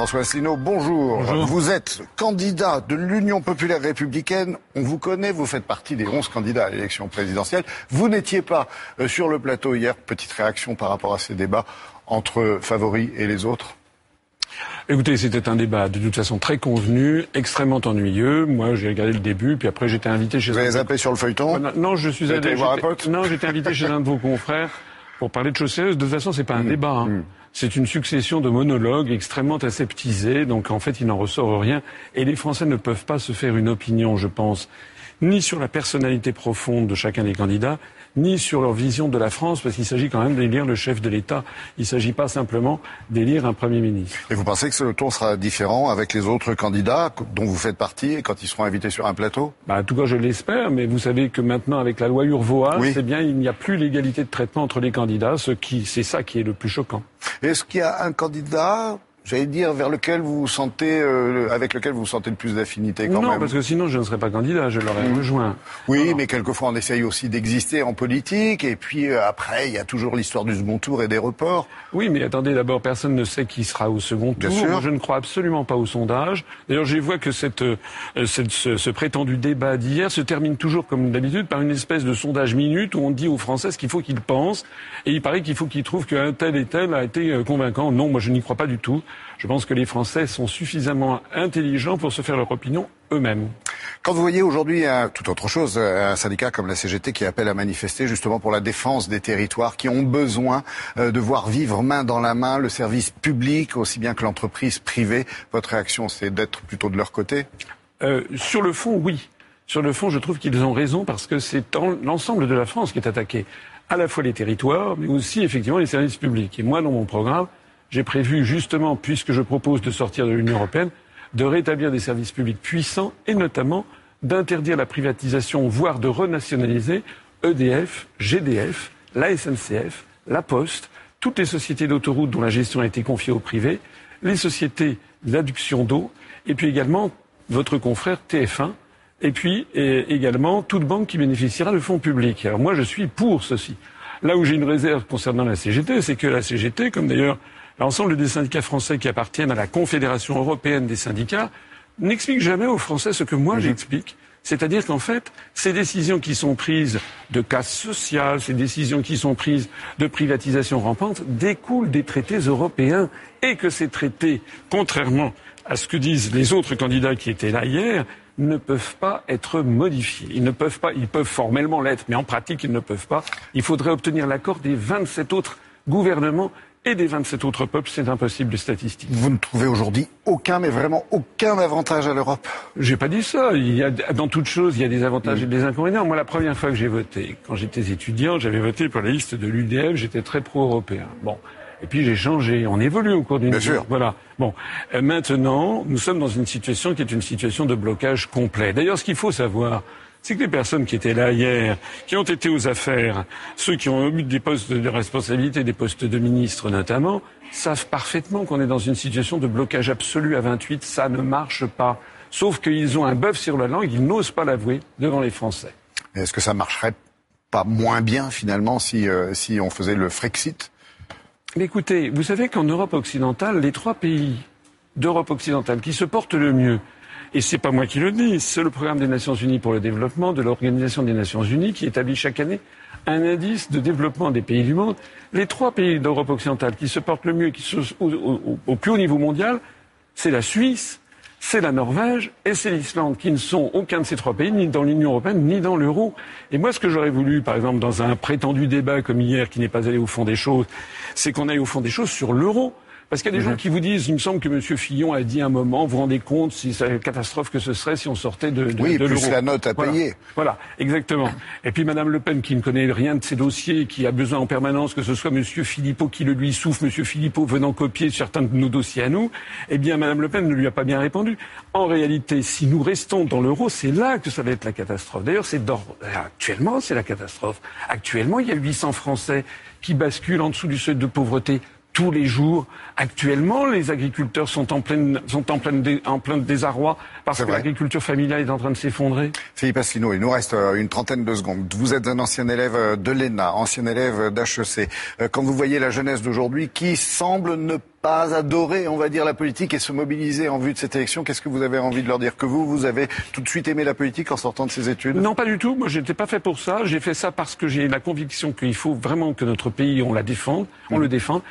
François Asselineau, bonjour. Vous êtes candidat de l'Union populaire républicaine. On vous connaît, vous faites partie des 11 candidats à l'élection présidentielle. Vous n'étiez pas euh, sur le plateau hier. Petite réaction par rapport à ces débats entre favoris et les autres Écoutez, c'était un débat de toute façon très convenu, extrêmement ennuyeux. Moi, j'ai regardé le début, puis après j'étais invité chez. Vous avez zappé sur le feuilleton Non, je suis allé voir un pote. Non, j'étais invité chez un de vos confrères pour parler de choses sérieuses. De toute façon, c'est pas un mm. débat. Hein. Mm. C'est une succession de monologues extrêmement aseptisés, donc en fait, il n'en ressort rien. Et les Français ne peuvent pas se faire une opinion, je pense, ni sur la personnalité profonde de chacun des candidats, ni sur leur vision de la France, parce qu'il s'agit quand même d'élire le chef de l'État. Il ne s'agit pas simplement d'élire un Premier ministre. Et vous pensez que ce tour sera différent avec les autres candidats dont vous faites partie quand ils seront invités sur un plateau? Bah, En tout cas, je l'espère, mais vous savez que maintenant, avec la loi Urvoas, c'est bien, il n'y a plus l'égalité de traitement entre les candidats, ce qui, c'est ça qui est le plus choquant. Est-ce qu'il y a un candidat j'allais dire, vers lequel vous sentez, euh, avec lequel vous sentez le plus d'affinité quand même. Non, parce que sinon je ne serais pas candidat, je l'aurais mmh. rejoint. Oui, mais quelquefois on essaye aussi d'exister en politique, et puis euh, après il y a toujours l'histoire du second tour et des reports. Oui, mais attendez, d'abord personne ne sait qui sera au second tour. Moi, je ne crois absolument pas au sondage. D'ailleurs, je vois que cette, euh, cette ce, ce, prétendu débat d'hier se termine toujours, comme d'habitude, par une espèce de sondage minute où on dit aux Français ce qu'il faut qu'ils pensent, et il paraît qu'il faut qu'ils trouvent qu'un tel et tel a été convaincant. Non, moi je n'y crois pas du tout. Je pense que les Français sont suffisamment intelligents pour se faire leur opinion eux-mêmes. Quand vous voyez aujourd'hui tout autre chose, un syndicat comme la CGT qui appelle à manifester justement pour la défense des territoires qui ont besoin euh, de voir vivre main dans la main le service public aussi bien que l'entreprise privée, votre réaction c'est d'être plutôt de leur côté? Euh, Sur le fond, oui. Sur le fond, je trouve qu'ils ont raison parce que c'est l'ensemble de la France qui est attaqué. À la fois les territoires, mais aussi effectivement les services publics. Et moi, dans mon programme, j'ai prévu justement, puisque je propose de sortir de l'Union européenne, de rétablir des services publics puissants et notamment d'interdire la privatisation, voire de renationaliser EDF, GDF, la SNCF, la Poste, toutes les sociétés d'autoroutes dont la gestion a été confiée au privé, les sociétés d'adduction d'eau, et puis également votre confrère TF1, et puis également toute banque qui bénéficiera de fonds publics. Alors moi, je suis pour ceci. Là où j'ai une réserve concernant la CGT, c'est que la CGT, comme d'ailleurs L'ensemble des syndicats français qui appartiennent à la Confédération européenne des syndicats n'expliquent jamais aux Français ce que moi mhm. j'explique. C'est-à-dire qu'en fait, ces décisions qui sont prises de casse sociale, ces décisions qui sont prises de privatisation rampante, découlent des traités européens et que ces traités, contrairement à ce que disent les autres candidats qui étaient là hier, ne peuvent pas être modifiés. Ils ne peuvent pas, ils peuvent formellement l'être, mais en pratique, ils ne peuvent pas. Il faudrait obtenir l'accord des 27 autres gouvernements et des 27 autres peuples, c'est impossible de statistique. Vous ne trouvez aujourd'hui aucun, mais vraiment aucun avantage à l'Europe J'ai pas dit ça. Il y a, dans toute chose, il y a des avantages et des inconvénients. Moi, la première fois que j'ai voté, quand j'étais étudiant, j'avais voté pour la liste de l'UDF, j'étais très pro-européen. Bon. Et puis j'ai changé. On évolue au cours d'une sûr. Voilà. Bon. Euh, maintenant, nous sommes dans une situation qui est une situation de blocage complet. D'ailleurs, ce qu'il faut savoir, c'est que les personnes qui étaient là hier, qui ont été aux affaires, ceux qui ont eu des postes de responsabilité, des postes de ministres notamment, savent parfaitement qu'on est dans une situation de blocage absolu à 28. Ça ne marche pas. Sauf qu'ils ont un bœuf sur la langue, ils n'osent pas l'avouer devant les Français. Est-ce que ça marcherait pas moins bien finalement si, euh, si on faisait le Frexit? Écoutez, vous savez qu'en Europe occidentale, les trois pays d'Europe occidentale qui se portent le mieux, et c'est pas moi qui le dis, c'est le programme des Nations Unies pour le développement de l'Organisation des Nations Unies qui établit chaque année un indice de développement des pays du monde. Les trois pays d'Europe occidentale qui se portent le mieux et qui sont au, plus haut niveau mondial, c'est la Suisse, c'est la Norvège et c'est l'Islande, qui ne sont aucun de ces trois pays, ni dans l'Union européenne, ni dans l'euro. Et moi, ce que j'aurais voulu, par exemple, dans un prétendu débat comme hier, qui n'est pas allé au fond des choses, c'est qu'on aille au fond des choses sur l'euro. Parce qu'il y a des gens mhm. qui vous disent, il me semble que M. Fillon a dit un moment, vous vous rendez compte si c'est la catastrophe que ce serait si on sortait de, de Oui, de plus la note à payer. Voilà, exactement. Et puis Mme Le Pen, qui ne connaît rien de ces dossiers, qui a besoin en permanence que ce soit M. Philippot qui le lui souffle, M. Philippot venant copier certains de nos dossiers à nous, eh bien Mme Le Pen ne lui a pas bien répondu. En réalité, si nous restons dans l'euro, c'est là que ça va être la catastrophe. D'ailleurs, c'est actuellement, c'est la catastrophe. Actuellement, il y a 800 Français qui basculent en dessous du seuil de pauvreté tous les jours. Actuellement, les agriculteurs sont en, pleine, sont en, pleine en plein désarroi parce que l'agriculture familiale est en train de s'effondrer. Philippe Asselineau, il nous reste euh, une trentaine de secondes. Vous êtes un ancien élève euh, de l'ENA, ancien élève d'HEC. Euh, quand vous voyez la jeunesse d'aujourd'hui qui semble ne pas adorer, on va dire, la politique et se mobiliser en vue de cette élection. Qu'est-ce que vous avez envie de leur dire? Que vous, vous avez tout de suite aimé la politique en sortant de ces études? Non, pas du tout. Moi, je n'étais pas fait pour ça. J'ai fait ça parce que j'ai la conviction qu'il faut vraiment que notre pays, on la défende, on le défende.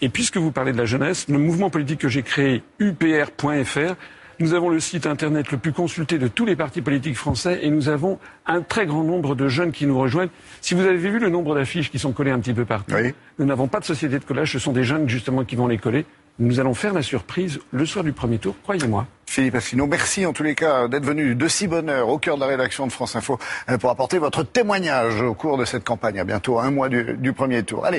Et puisque vous parlez de la jeunesse, le mouvement politique que j'ai créé, upr.fr, nous avons le site internet le plus consulté de tous les partis politiques français et nous avons un très grand nombre de jeunes qui nous rejoignent. Si vous avez vu le nombre d'affiches qui sont collées un petit peu partout, nous n'avons pas de société de collage, ce sont des jeunes justement qui vont les coller. Nous allons faire la surprise le soir du premier tour, croyez-moi. Philippe Asselineau, merci en tous les cas d'être venu de si bonne heure au cœur de la rédaction de France Info euh, pour apporter votre témoignage au cours de cette campagne. À bientôt, un mois du, du premier tour. Allez.